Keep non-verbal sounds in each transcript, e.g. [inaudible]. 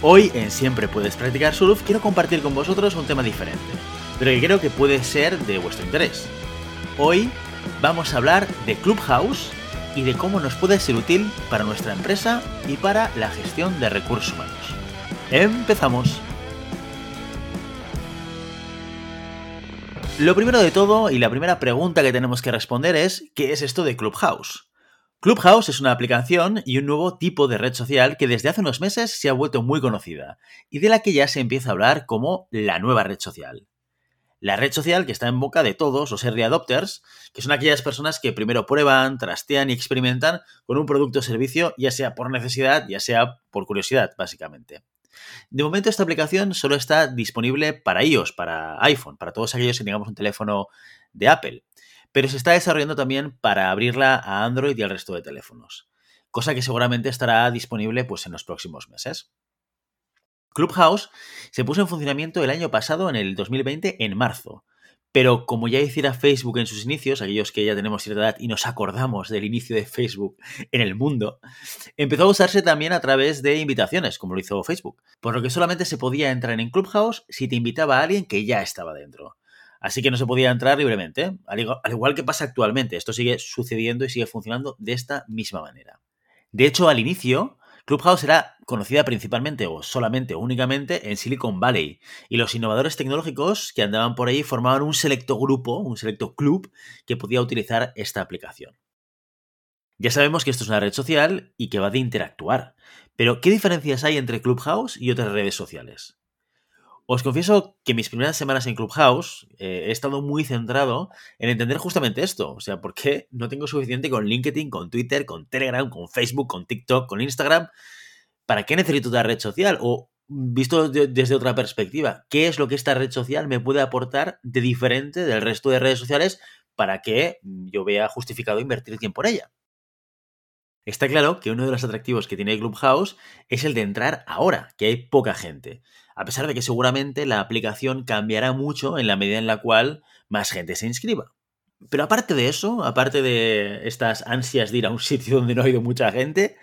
Hoy en Siempre Puedes Practicar Surf quiero compartir con vosotros un tema diferente, pero que creo que puede ser de vuestro interés. Hoy vamos a hablar de Clubhouse y de cómo nos puede ser útil para nuestra empresa y para la gestión de recursos humanos. Empezamos. Lo primero de todo y la primera pregunta que tenemos que responder es ¿qué es esto de Clubhouse? Clubhouse es una aplicación y un nuevo tipo de red social que desde hace unos meses se ha vuelto muy conocida y de la que ya se empieza a hablar como la nueva red social. La red social que está en boca de todos los early adopters, que son aquellas personas que primero prueban, trastean y experimentan con un producto o servicio, ya sea por necesidad, ya sea por curiosidad, básicamente. De momento esta aplicación solo está disponible para iOS, para iPhone, para todos aquellos que tengamos un teléfono de Apple pero se está desarrollando también para abrirla a Android y al resto de teléfonos, cosa que seguramente estará disponible pues, en los próximos meses. Clubhouse se puso en funcionamiento el año pasado, en el 2020, en marzo. Pero como ya hiciera Facebook en sus inicios, aquellos que ya tenemos cierta edad y nos acordamos del inicio de Facebook en el mundo, empezó a usarse también a través de invitaciones, como lo hizo Facebook. Por lo que solamente se podía entrar en Clubhouse si te invitaba a alguien que ya estaba dentro. Así que no se podía entrar libremente, al igual que pasa actualmente. Esto sigue sucediendo y sigue funcionando de esta misma manera. De hecho, al inicio, Clubhouse era conocida principalmente o solamente o únicamente en Silicon Valley y los innovadores tecnológicos que andaban por ahí formaban un selecto grupo, un selecto club que podía utilizar esta aplicación. Ya sabemos que esto es una red social y que va de interactuar, pero ¿qué diferencias hay entre Clubhouse y otras redes sociales? Os confieso que mis primeras semanas en Clubhouse eh, he estado muy centrado en entender justamente esto. O sea, ¿por qué no tengo suficiente con LinkedIn, con Twitter, con Telegram, con Facebook, con TikTok, con Instagram? ¿Para qué necesito una red social? O visto desde otra perspectiva, ¿qué es lo que esta red social me puede aportar de diferente del resto de redes sociales para que yo vea justificado invertir tiempo en ella? Está claro que uno de los atractivos que tiene Clubhouse es el de entrar ahora, que hay poca gente a pesar de que seguramente la aplicación cambiará mucho en la medida en la cual más gente se inscriba. Pero aparte de eso, aparte de estas ansias de ir a un [laughs] sitio donde no ha ido mucha gente,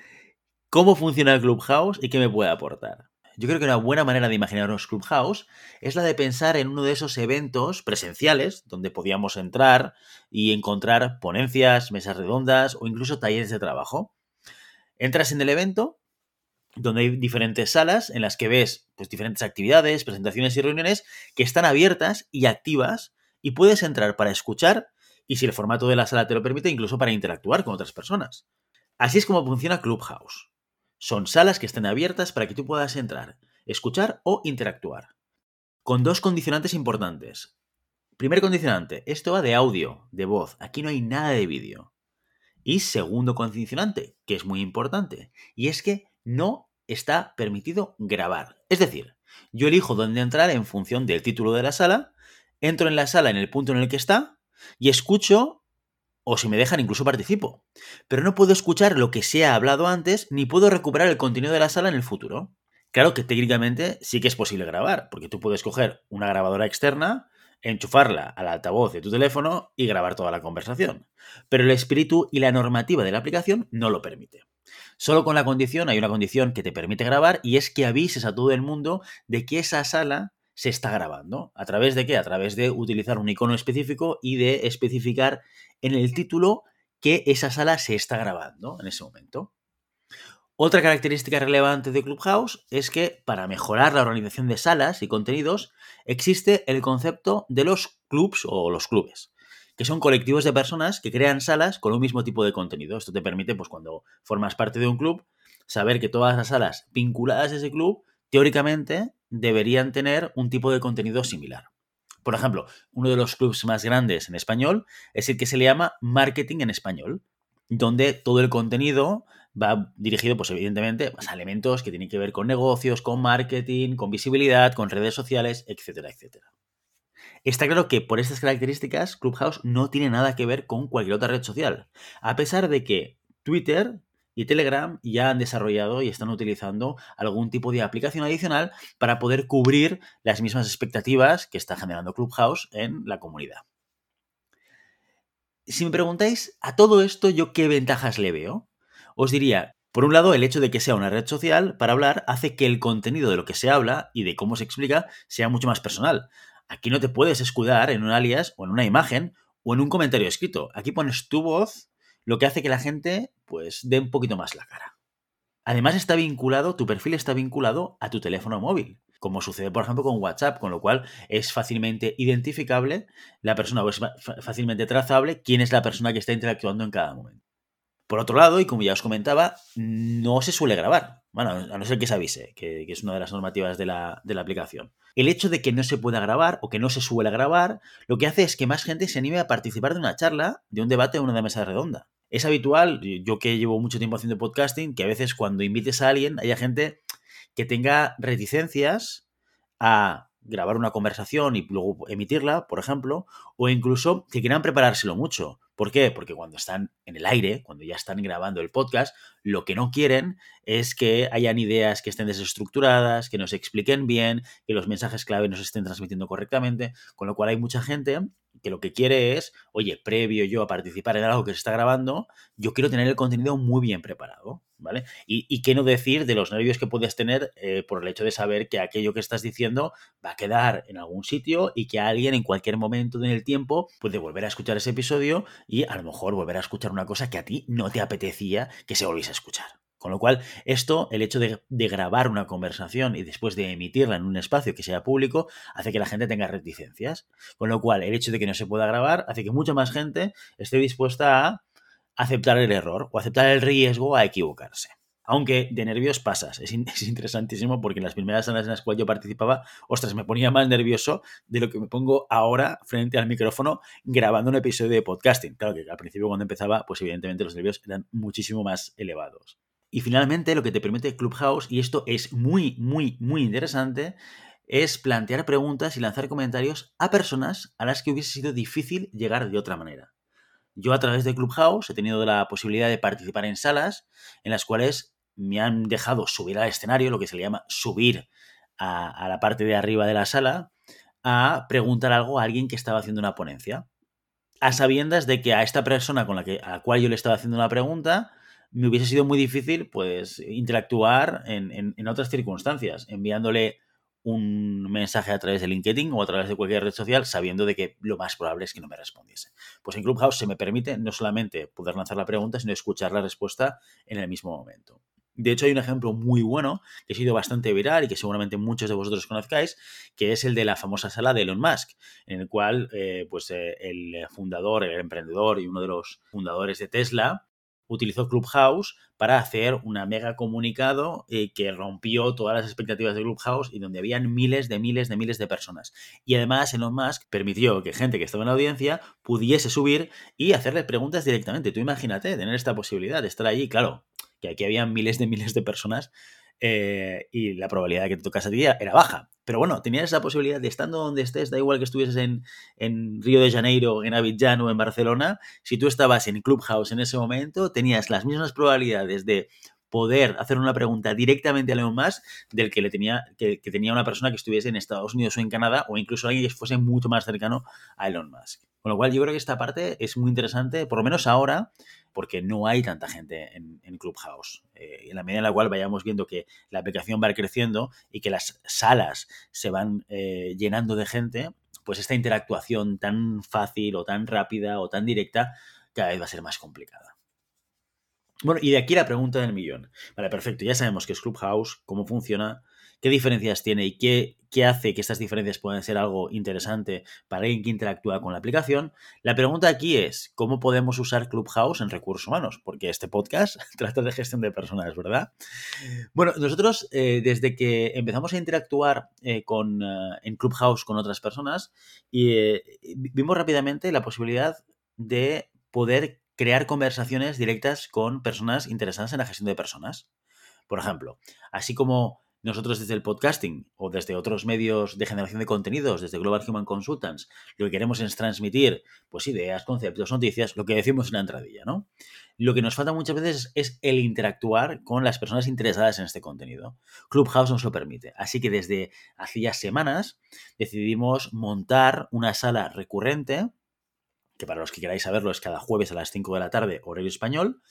¿cómo funciona el Clubhouse y qué me puede aportar? Yo creo que una buena manera de imaginarnos Clubhouse es la de pensar en uno de esos eventos presenciales donde podíamos entrar y encontrar ponencias, mesas redondas o incluso talleres de trabajo. Entras en el evento donde hay diferentes salas en las que ves pues, diferentes actividades, presentaciones y reuniones que están abiertas y activas y puedes entrar para escuchar y si el formato de la sala te lo permite, incluso para interactuar con otras personas. Así es como funciona Clubhouse. Son salas que están abiertas para que tú puedas entrar, escuchar o interactuar. Con dos condicionantes importantes. Primer condicionante, esto va de audio, de voz, aquí no hay nada de vídeo. Y segundo condicionante, que es muy importante, y es que no está permitido grabar. Es decir, yo elijo dónde entrar en función del título de la sala, entro en la sala en el punto en el que está y escucho o si me dejan incluso participo. Pero no puedo escuchar lo que se ha hablado antes ni puedo recuperar el contenido de la sala en el futuro. Claro que técnicamente sí que es posible grabar, porque tú puedes coger una grabadora externa, enchufarla al altavoz de tu teléfono y grabar toda la conversación. Pero el espíritu y la normativa de la aplicación no lo permite. Solo con la condición, hay una condición que te permite grabar y es que avises a todo el mundo de que esa sala se está grabando. ¿A través de qué? A través de utilizar un icono específico y de especificar en el título que esa sala se está grabando en ese momento. Otra característica relevante de Clubhouse es que para mejorar la organización de salas y contenidos existe el concepto de los clubs o los clubes, que son colectivos de personas que crean salas con un mismo tipo de contenido. Esto te permite, pues cuando formas parte de un club, saber que todas las salas vinculadas a ese club, teóricamente, deberían tener un tipo de contenido similar. Por ejemplo, uno de los clubs más grandes en español es el que se le llama Marketing en Español, donde todo el contenido va dirigido, pues evidentemente, a elementos que tienen que ver con negocios, con marketing, con visibilidad, con redes sociales, etcétera, etcétera. Está claro que por estas características, Clubhouse no tiene nada que ver con cualquier otra red social, a pesar de que Twitter y Telegram ya han desarrollado y están utilizando algún tipo de aplicación adicional para poder cubrir las mismas expectativas que está generando Clubhouse en la comunidad. Si me preguntáis a todo esto, ¿yo qué ventajas le veo? Os diría, por un lado, el hecho de que sea una red social para hablar hace que el contenido de lo que se habla y de cómo se explica sea mucho más personal. Aquí no te puedes escudar en un alias o en una imagen o en un comentario escrito. Aquí pones tu voz, lo que hace que la gente pues dé un poquito más la cara. Además está vinculado, tu perfil está vinculado a tu teléfono móvil, como sucede por ejemplo con WhatsApp, con lo cual es fácilmente identificable la persona o es fácilmente trazable quién es la persona que está interactuando en cada momento. Por otro lado, y como ya os comentaba, no se suele grabar. Bueno, a no ser que se avise, que, es una de las normativas de la, de la, aplicación. El hecho de que no se pueda grabar o que no se suele grabar, lo que hace es que más gente se anime a participar de una charla, de un debate o una mesa redonda. Es habitual, yo que llevo mucho tiempo haciendo podcasting, que a veces cuando invites a alguien haya gente que tenga reticencias a grabar una conversación y luego emitirla, por ejemplo, o incluso que quieran preparárselo mucho. ¿Por qué? Porque cuando están en el aire, cuando ya están grabando el podcast, lo que no quieren es que hayan ideas que estén desestructuradas, que no se expliquen bien, que los mensajes clave no se estén transmitiendo correctamente, con lo cual hay mucha gente que lo que quiere es, oye, previo yo a participar en algo que se está grabando, yo quiero tener el contenido muy bien preparado, ¿vale? Y, qué no decir de los nervios que puedes tener eh, por el hecho de saber que aquello que estás diciendo va a quedar en algún sitio y que alguien en cualquier momento del tiempo puede volver a escuchar ese episodio y a lo mejor volver a escuchar una cosa que a ti no te apetecía que se volviese escuchar. Con lo cual, esto, el hecho de, grabar una conversación y después de emitirla en un espacio que sea público, hace que la gente tenga reticencias. Con lo cual, el hecho de que no se pueda grabar hace que mucha más gente esté dispuesta a aceptar el error o aceptar el riesgo a equivocarse. Aunque de nervios pasas. [laughs] Es, interesantísimo porque en las primeras salas en las cuales yo participaba, ostras, me ponía más nervioso de lo que me pongo ahora frente al micrófono grabando un episodio de podcasting. Claro que al principio cuando empezaba, pues evidentemente los nervios eran muchísimo más elevados. Y finalmente lo que te permite Clubhouse, y esto es muy, muy, muy interesante, es plantear preguntas y lanzar comentarios a personas a las que hubiese sido difícil llegar de otra manera. Yo a través de Clubhouse he tenido la posibilidad de participar en salas en las cuales me han dejado subir al escenario, lo que se le llama subir a, la parte de arriba de la sala, a preguntar algo a alguien que estaba haciendo una ponencia. A sabiendas de que a esta persona con la que, a la cual yo le estaba haciendo una pregunta, me hubiese sido muy difícil pues interactuar en, otras circunstancias, enviándole un mensaje a través de LinkedIn o a través de cualquier red social sabiendo de que lo más probable es que no me respondiese. Pues en Clubhouse se me permite no solamente poder lanzar la pregunta, sino escuchar la respuesta en el mismo momento. De hecho, hay un ejemplo muy bueno que ha sido bastante viral y que seguramente muchos de vosotros conozcáis, que es el de la famosa sala de Elon Musk, en el cual eh, pues, eh, el fundador, el emprendedor y uno de los fundadores de Tesla utilizó Clubhouse para hacer una mega comunicado eh, que rompió todas las expectativas de Clubhouse y donde habían miles de miles de miles de personas. Y además Elon Musk permitió que gente que estaba en la audiencia pudiese subir y hacerle preguntas directamente. Tú imagínate tener esta posibilidad de estar allí, claro, que aquí había miles de miles de personas eh, y la probabilidad de que te tocase a ti era baja. Pero bueno, tenías esa posibilidad de estando donde estés, da igual que estuvieses en, en Río de Janeiro, en Abidjan o en Barcelona, si tú estabas en Clubhouse en ese momento, tenías las mismas probabilidades de poder hacer una pregunta directamente a Elon Musk del que, le tenía, que, que, tenía una persona que estuviese en Estados Unidos o en Canadá o incluso alguien que fuese mucho más cercano a Elon Musk. Con lo cual yo creo que esta parte es muy interesante, por lo menos ahora, porque no hay tanta gente en, Clubhouse. Eh, en la medida en la cual vayamos viendo que la aplicación va creciendo y que las salas se van eh, llenando de gente, pues esta interactuación tan fácil o tan rápida o tan directa cada vez va a ser más complicada. Bueno, y de aquí la pregunta del millón. Vale, perfecto, ya sabemos qué es Clubhouse, cómo funciona, qué diferencias tiene y qué, qué, hace que estas diferencias puedan ser algo interesante para alguien que interactúa con la aplicación. La pregunta aquí es, ¿cómo podemos usar Clubhouse en recursos humanos? Porque este podcast [laughs] trata de gestión de personas, ¿verdad? Bueno, nosotros eh, desde que empezamos a interactuar eh, con, uh, en Clubhouse con otras personas, y, eh, vimos rápidamente la posibilidad de poder crear conversaciones directas con personas interesadas en la gestión de personas. Por ejemplo, así como nosotros desde el podcasting o desde otros medios de generación de contenidos, desde Global Human Consultants, lo que queremos es transmitir pues ideas, conceptos, noticias, lo que decimos en la entradilla, ¿no? Lo que nos falta muchas veces es el interactuar con las personas interesadas en este contenido. Clubhouse nos lo permite. Así que desde hacía semanas decidimos montar una sala recurrente, que para los que queráis saberlo es cada jueves a las 5 de la tarde, horario español,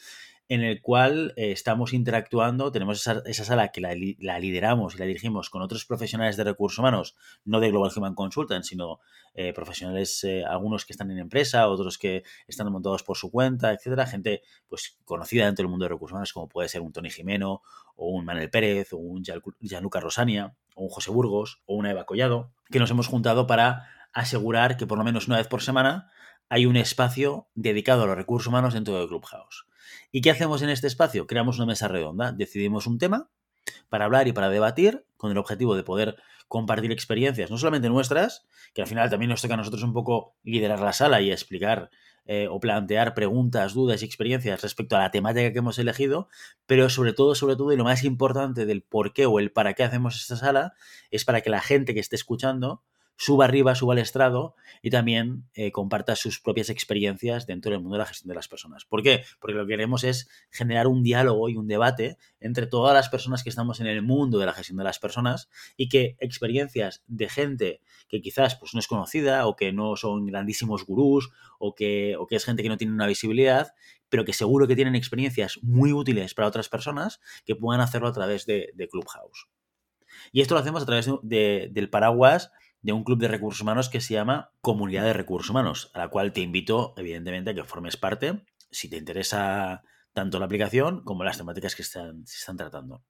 en el cual eh, estamos interactuando, tenemos esa, esa sala que la, la, lideramos y la dirigimos con otros profesionales de recursos humanos, no de Global Human Consultant, sino eh, profesionales, eh, algunos que están en empresa, otros que están montados por su cuenta, etcétera, gente pues conocida dentro del mundo de recursos humanos, como puede ser un Tony Jimeno, o un Manuel Pérez, o un Gianluca Rosania, o un José Burgos, o una Eva Collado, que nos hemos juntado para asegurar que por lo menos una vez por semana hay un espacio dedicado a los recursos humanos dentro del Clubhouse. ¿Y qué hacemos en este espacio? Creamos una mesa redonda, decidimos un tema para hablar y para debatir con el objetivo de poder compartir experiencias, no solamente nuestras, que al final también nos toca a nosotros un poco liderar la sala y explicar eh, o plantear preguntas, dudas y experiencias respecto a la temática que hemos elegido, pero sobre todo, sobre todo, y lo más importante del por qué o el para qué hacemos esta sala, es para que la gente que esté escuchando suba arriba, suba al estrado y también eh, comparta sus propias experiencias dentro del mundo de la gestión de las personas. ¿Por qué? Porque lo que queremos es generar un diálogo y un debate entre todas las personas que estamos en el mundo de la gestión de las personas y que experiencias de gente que quizás pues, no es conocida o que no son grandísimos gurús o que, o que es gente que no tiene una visibilidad, pero que seguro que tienen experiencias muy útiles para otras personas que puedan hacerlo a través de, Clubhouse. Y esto lo hacemos a través de, de, del paraguas de un club de recursos humanos que se llama Comunidad de Recursos Humanos, a la cual te invito, evidentemente, a que formes parte si te interesa tanto la aplicación como las temáticas que están, se están tratando.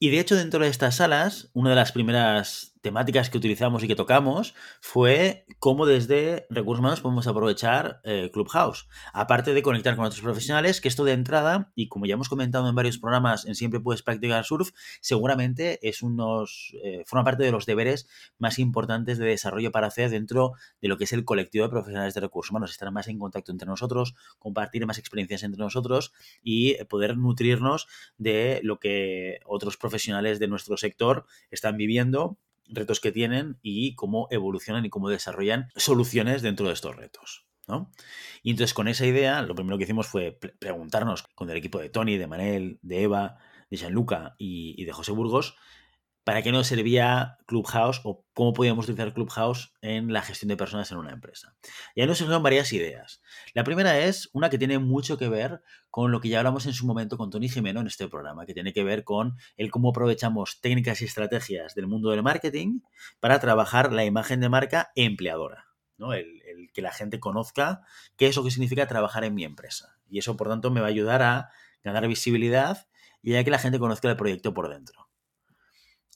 Y de hecho, dentro de estas salas, una de las primeras temáticas que utilizamos y que tocamos fue cómo desde recursos humanos podemos aprovechar eh, Clubhouse. Aparte de conectar con otros profesionales, que esto de entrada, y como ya hemos comentado en varios programas en Siempre Puedes Practicar Surf, seguramente es unos, eh, forma parte de los deberes más importantes de desarrollo para hacer dentro de lo que es el colectivo de profesionales de recursos humanos. Estar más en contacto entre nosotros, compartir más experiencias entre nosotros y poder nutrirnos de lo que otros profesionales de nuestro sector están viviendo retos que tienen y cómo evolucionan y cómo desarrollan soluciones dentro de estos retos. ¿no? Y entonces con esa idea, lo primero que hicimos fue preguntarnos con el equipo de Tony, de Manel, de Eva, de Gianluca y, y de José Burgos, para qué nos servía Clubhouse o cómo podíamos utilizar Clubhouse en la gestión de personas en una empresa. Y ahí nos surgieron varias ideas. La primera es una que tiene mucho que ver con lo que ya hablamos en su momento con Tony Jimeno en este programa, que tiene que ver con el cómo aprovechamos técnicas y estrategias del mundo del marketing para trabajar la imagen de marca empleadora. ¿no? El, el que la gente conozca qué es lo que significa trabajar en mi empresa. Y eso, por tanto, me va a ayudar a ganar visibilidad y a que la gente conozca el proyecto por dentro.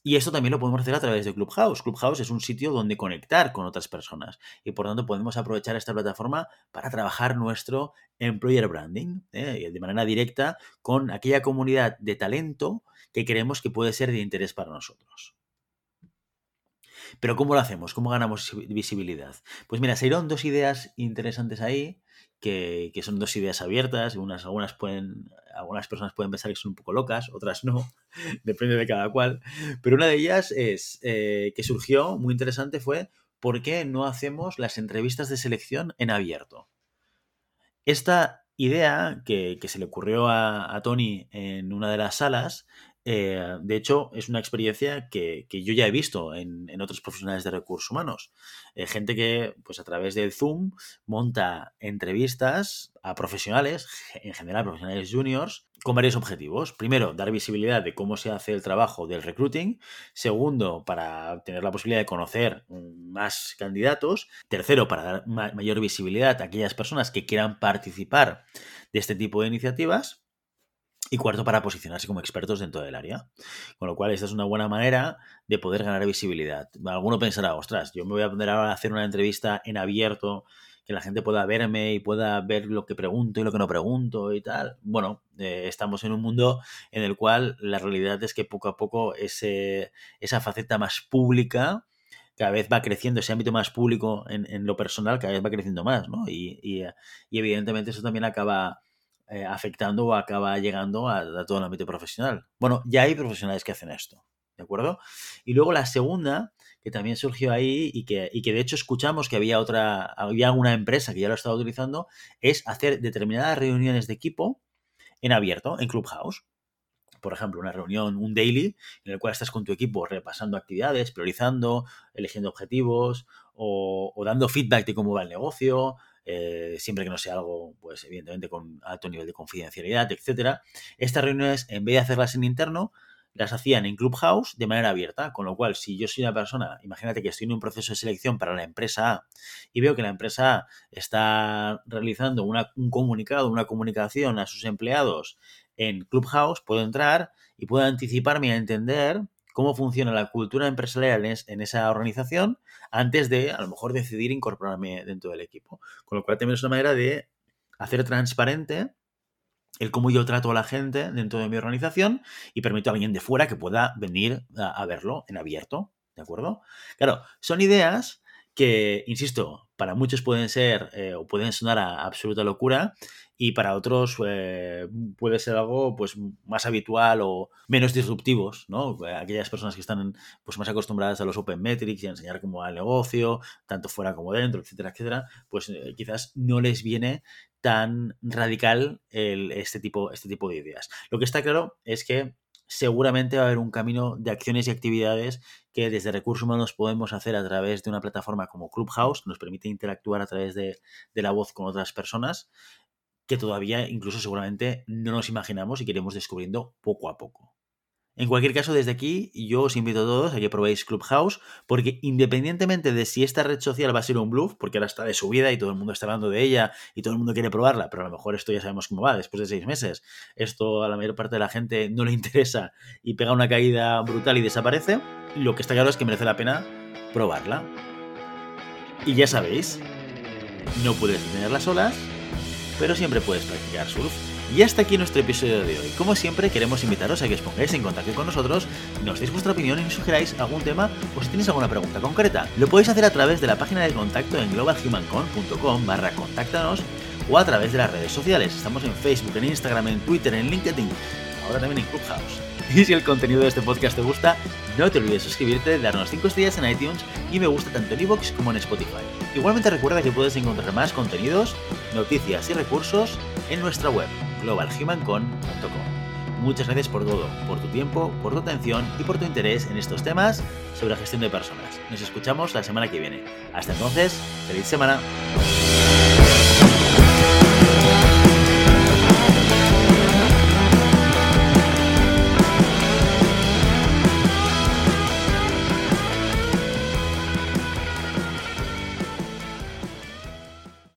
Y esto también lo podemos hacer a través de Clubhouse. Clubhouse es un sitio donde conectar con otras personas y por tanto podemos aprovechar esta plataforma para trabajar nuestro employer branding ¿eh? de manera directa con aquella comunidad de talento que creemos que puede ser de interés para nosotros. Pero ¿cómo lo hacemos? ¿Cómo ganamos visibilidad? Pues mira, se dos ideas interesantes ahí que, que, son dos ideas abiertas, unas, algunas, pueden, algunas personas pueden pensar que son un poco locas, otras no, [laughs] depende de cada cual, pero una de ellas es eh, que surgió, muy interesante, fue ¿por qué no hacemos las entrevistas de selección en abierto? Esta idea que, que se le ocurrió a, a, Tony en una de las salas eh, de hecho, es una experiencia que, que yo ya he visto en, en, otros profesionales de recursos humanos. Eh, gente que, pues a través del Zoom, monta entrevistas a profesionales, en general profesionales juniors, con varios objetivos. Primero, dar visibilidad de cómo se hace el trabajo del recruiting. Segundo, para tener la posibilidad de conocer más candidatos. Tercero, para dar mayor visibilidad a aquellas personas que quieran participar de este tipo de iniciativas. Y cuarto, para posicionarse como expertos dentro del área. Con lo cual, esta es una buena manera de poder ganar visibilidad. Alguno pensará, ostras, yo me voy a poner ahora a hacer una entrevista en abierto, que la gente pueda verme y pueda ver lo que pregunto y lo que no pregunto y tal. Bueno, eh, estamos en un mundo en el cual la realidad es que poco a poco ese, esa faceta más pública cada vez va creciendo, ese ámbito más público en, lo personal cada vez va creciendo más, ¿no? Y, y, y evidentemente eso también acaba eh, afectando o acaba llegando a, todo el ámbito profesional. Bueno, ya hay profesionales que hacen esto, ¿de acuerdo? Y luego la segunda, que también surgió ahí y que, y que de hecho escuchamos que había otra, había alguna empresa que ya lo estaba utilizando, es hacer determinadas reuniones de equipo en abierto, en Clubhouse por ejemplo, una reunión, un daily, en el cual estás con tu equipo repasando actividades, priorizando, eligiendo objetivos o, o, dando feedback de cómo va el negocio, eh, siempre que no sea algo, pues evidentemente con alto nivel de confidencialidad, etcétera. Estas reuniones, en vez de hacerlas en interno, las hacían en Clubhouse de manera abierta, con lo cual si yo soy una persona, imagínate que estoy en un proceso de selección para la empresa A y veo que la empresa A está realizando un comunicado, una comunicación a sus empleados en Clubhouse, puedo entrar y puedo anticiparme a entender cómo funciona la cultura empresarial en, esa organización antes de a lo mejor decidir incorporarme dentro del equipo. Con lo cual también es una manera de hacer transparente el cómo yo trato a la gente dentro de mi organización y permito a alguien de fuera que pueda venir a, verlo en abierto. ¿De acuerdo? Claro, son ideas que, insisto, para muchos pueden ser eh, o pueden sonar a absoluta locura y para otros eh, puede ser algo pues más habitual o menos disruptivos, ¿no? Aquellas personas que están pues más acostumbradas a los open metrics y a enseñar cómo va el negocio, tanto fuera como dentro, etcétera, etcétera, pues eh, quizás no les viene tan radical este, tipo, este tipo de ideas. Lo que está claro es que seguramente va a haber un camino de acciones y actividades que desde recursos humanos podemos hacer a través de una plataforma como Clubhouse, que nos permite interactuar a través de, de la voz con otras personas, que todavía incluso seguramente no nos imaginamos y queremos descubriendo poco a poco. En cualquier caso, desde aquí yo os invito a todos a que probéis Clubhouse, porque independientemente de si esta red social va a ser un bluff, porque ahora está de subida y todo el mundo está hablando de ella y todo el mundo quiere probarla, pero a lo mejor esto ya sabemos cómo va, después de seis meses, esto a la mayor parte de la gente no le interesa y pega una caída brutal y desaparece, lo que está claro es que merece la pena probarla. Y ya sabéis, no puedes detener las olas, pero siempre puedes practicar surf. Y hasta aquí nuestro episodio de hoy. Como siempre, queremos invitaros a que os pongáis en contacto con nosotros, nos deis vuestra opinión y nos sugeráis algún tema o si tenéis alguna pregunta concreta. Lo podéis hacer a través de la página de contacto en globalhumancon.com barra contáctanos o a través de las redes sociales. Estamos en Facebook, en Instagram, en Twitter, en LinkedIn, ahora también en Clubhouse. [laughs] Y si el contenido de este podcast te gusta, no te olvides suscribirte, darnos 5 estrellas en iTunes y me gusta tanto en iVoox como en Spotify. Igualmente recuerda que puedes encontrar más contenidos, noticias y recursos en nuestra web, globalhumancon.com. Muchas gracias por todo, por tu tiempo, por tu atención y por tu interés en estos temas sobre la gestión de personas. Nos escuchamos la semana que viene. Hasta entonces, feliz semana.